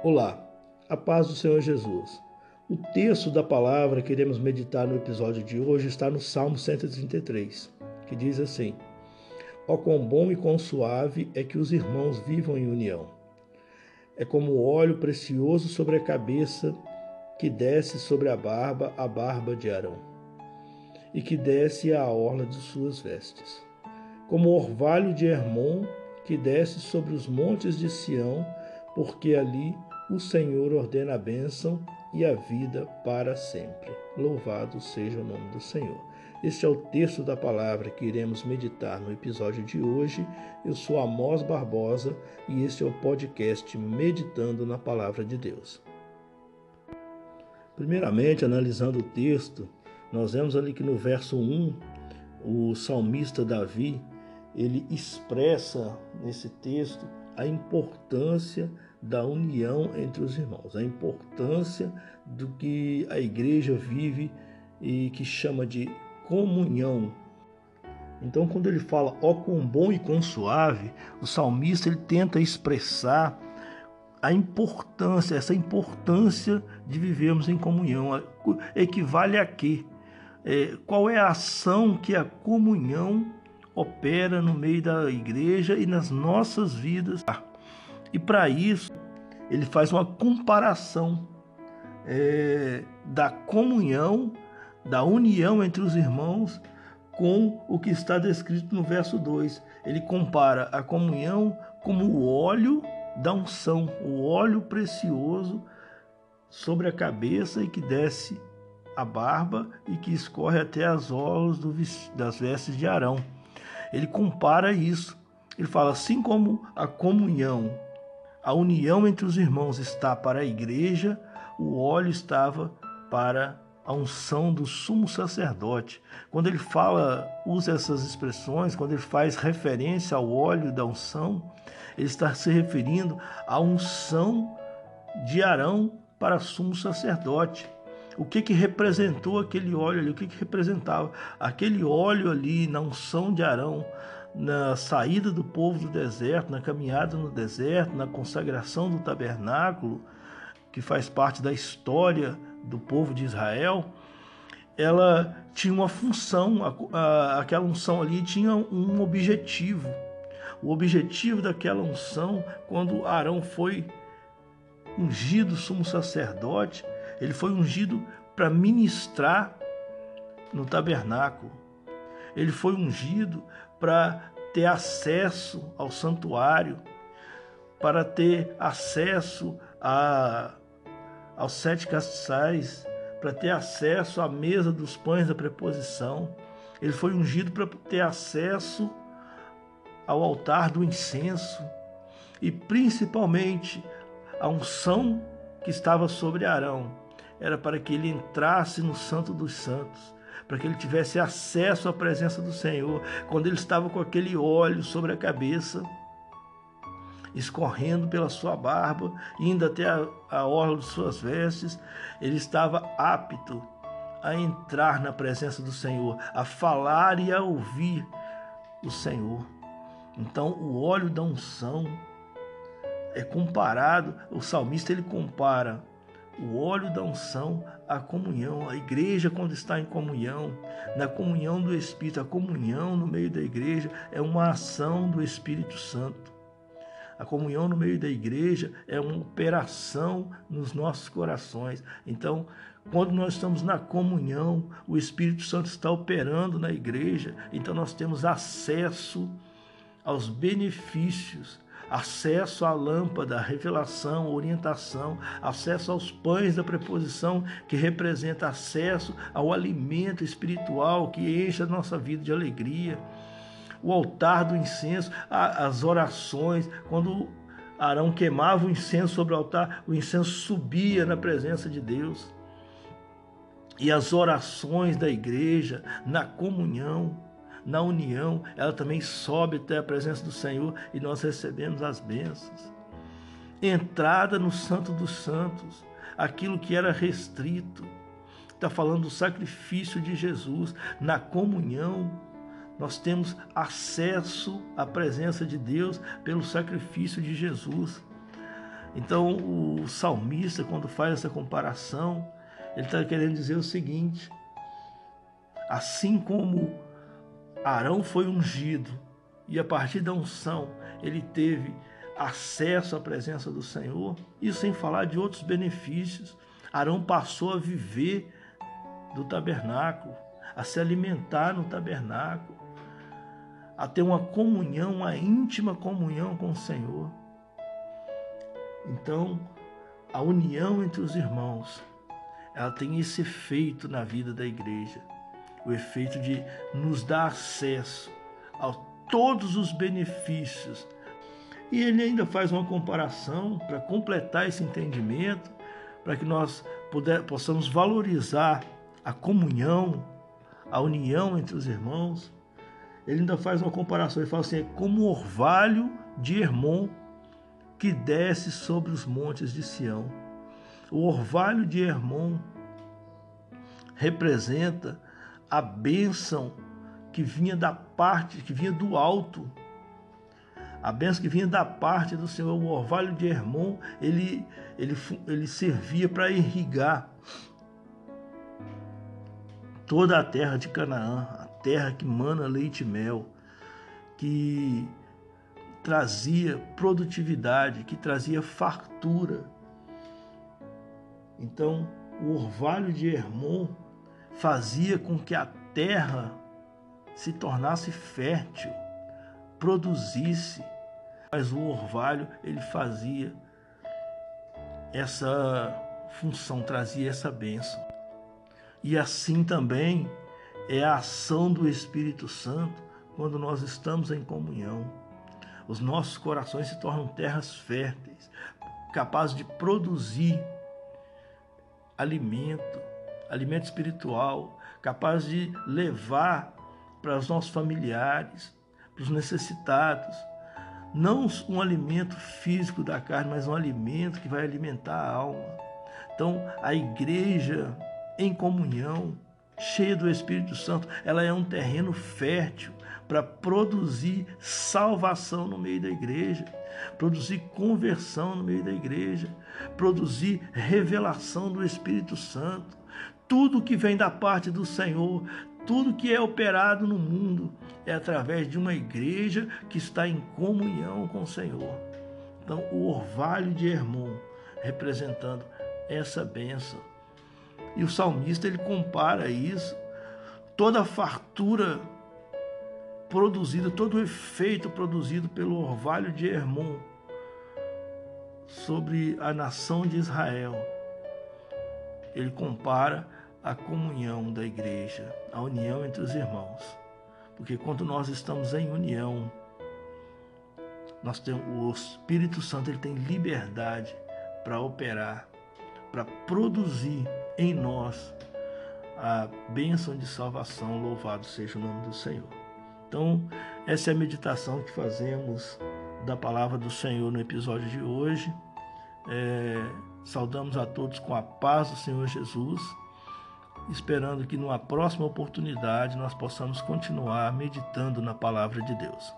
Olá, a paz do Senhor Jesus. O texto da palavra que iremos meditar no episódio de hoje está no Salmo 133, que diz assim: Ó quão bom e quão suave é que os irmãos vivam em união. É como óleo precioso sobre a cabeça que desce sobre a barba, a barba de Arão, e que desce à orla de suas vestes. Como orvalho de Hermon que desce sobre os montes de Sião, porque ali o Senhor ordena a bênção e a vida para sempre. Louvado seja o nome do Senhor. Este é o texto da palavra que iremos meditar no episódio de hoje. Eu sou Amós Barbosa e este é o podcast Meditando na Palavra de Deus. Primeiramente, analisando o texto, nós vemos ali que no verso 1, o salmista Davi, ele expressa nesse texto a importância da união entre os irmãos, a importância do que a igreja vive e que chama de comunhão. Então, quando ele fala ó quão bom e quão suave, o salmista ele tenta expressar a importância, essa importância de vivermos em comunhão. Equivale a quê? É, qual é a ação que a comunhão opera no meio da igreja e nas nossas vidas? E para isso, ele faz uma comparação é, da comunhão, da união entre os irmãos com o que está descrito no verso 2. Ele compara a comunhão como o óleo da unção, o óleo precioso sobre a cabeça e que desce a barba e que escorre até as orlas das vestes de Arão. Ele compara isso. Ele fala assim como a comunhão a união entre os irmãos está para a igreja, o óleo estava para a unção do sumo sacerdote. Quando ele fala, usa essas expressões, quando ele faz referência ao óleo da unção, ele está se referindo à unção de Arão para sumo sacerdote. O que que representou aquele óleo ali? O que que representava? Aquele óleo ali na unção de Arão na saída do povo do deserto, na caminhada no deserto, na consagração do tabernáculo, que faz parte da história do povo de Israel, ela tinha uma função, a, a, aquela unção ali tinha um objetivo. O objetivo daquela unção, quando Arão foi ungido sumo sacerdote, ele foi ungido para ministrar no tabernáculo. Ele foi ungido para ter acesso ao santuário, para ter acesso a, aos sete castiçais, para ter acesso à mesa dos pães da preposição. Ele foi ungido para ter acesso ao altar do incenso e principalmente a unção que estava sobre Arão era para que ele entrasse no Santo dos Santos para que ele tivesse acesso à presença do Senhor, quando ele estava com aquele óleo sobre a cabeça, escorrendo pela sua barba, indo até a, a orla de suas vestes, ele estava apto a entrar na presença do Senhor, a falar e a ouvir o Senhor. Então, o óleo da unção é comparado, o salmista ele compara o óleo da unção, a comunhão, a igreja quando está em comunhão, na comunhão do Espírito, a comunhão no meio da igreja é uma ação do Espírito Santo. A comunhão no meio da igreja é uma operação nos nossos corações. Então, quando nós estamos na comunhão, o Espírito Santo está operando na igreja, então nós temos acesso aos benefícios acesso à lâmpada, revelação, orientação, acesso aos pães da preposição, que representa acesso ao alimento espiritual que enche a nossa vida de alegria. O altar do incenso, as orações, quando Arão queimava o incenso sobre o altar, o incenso subia na presença de Deus. E as orações da igreja, na comunhão, na união, ela também sobe até a presença do Senhor e nós recebemos as bênçãos. Entrada no Santo dos Santos, aquilo que era restrito. Está falando do sacrifício de Jesus, na comunhão. Nós temos acesso à presença de Deus pelo sacrifício de Jesus. Então, o salmista, quando faz essa comparação, ele está querendo dizer o seguinte: assim como Arão foi ungido e a partir da unção ele teve acesso à presença do Senhor, isso sem falar de outros benefícios. Arão passou a viver do tabernáculo, a se alimentar no tabernáculo, a ter uma comunhão, uma íntima comunhão com o Senhor. Então, a união entre os irmãos, ela tem esse efeito na vida da igreja, o efeito de nos dar acesso a todos os benefícios. E ele ainda faz uma comparação para completar esse entendimento, para que nós puder, possamos valorizar a comunhão, a união entre os irmãos. Ele ainda faz uma comparação, ele fala assim: é como o orvalho de Hermon que desce sobre os montes de Sião. O orvalho de Hermon representa a bênção que vinha da parte, que vinha do alto. A bênção que vinha da parte do Senhor, o orvalho de Hermon, ele, ele, ele servia para irrigar toda a terra de Canaã, a terra que mana leite e mel, que trazia produtividade, que trazia fartura. Então, o orvalho de Hermon fazia com que a terra se tornasse fértil, produzisse. Mas o orvalho ele fazia essa função, trazia essa bênção. E assim também é a ação do Espírito Santo quando nós estamos em comunhão os nossos corações se tornam terras férteis, capazes de produzir alimento, alimento espiritual, capaz de levar para os nossos familiares, para os necessitados, não um alimento físico da carne, mas um alimento que vai alimentar a alma. Então, a igreja em comunhão, cheia do Espírito Santo, ela é um terreno fértil para produzir salvação no meio da igreja, produzir conversão no meio da igreja, produzir revelação do Espírito Santo. Tudo que vem da parte do Senhor, tudo que é operado no mundo é através de uma igreja que está em comunhão com o Senhor. Então, o orvalho de Hermon representando essa bênção. E o salmista ele compara isso, toda a fartura produzido, todo o efeito produzido pelo orvalho de Hermon sobre a nação de Israel. Ele compara a comunhão da igreja, a união entre os irmãos. Porque quando nós estamos em união, nós temos, o Espírito Santo ele tem liberdade para operar, para produzir em nós a bênção de salvação. Louvado seja o nome do Senhor. Então, essa é a meditação que fazemos da palavra do Senhor no episódio de hoje. É, saudamos a todos com a paz do Senhor Jesus, esperando que numa próxima oportunidade nós possamos continuar meditando na palavra de Deus.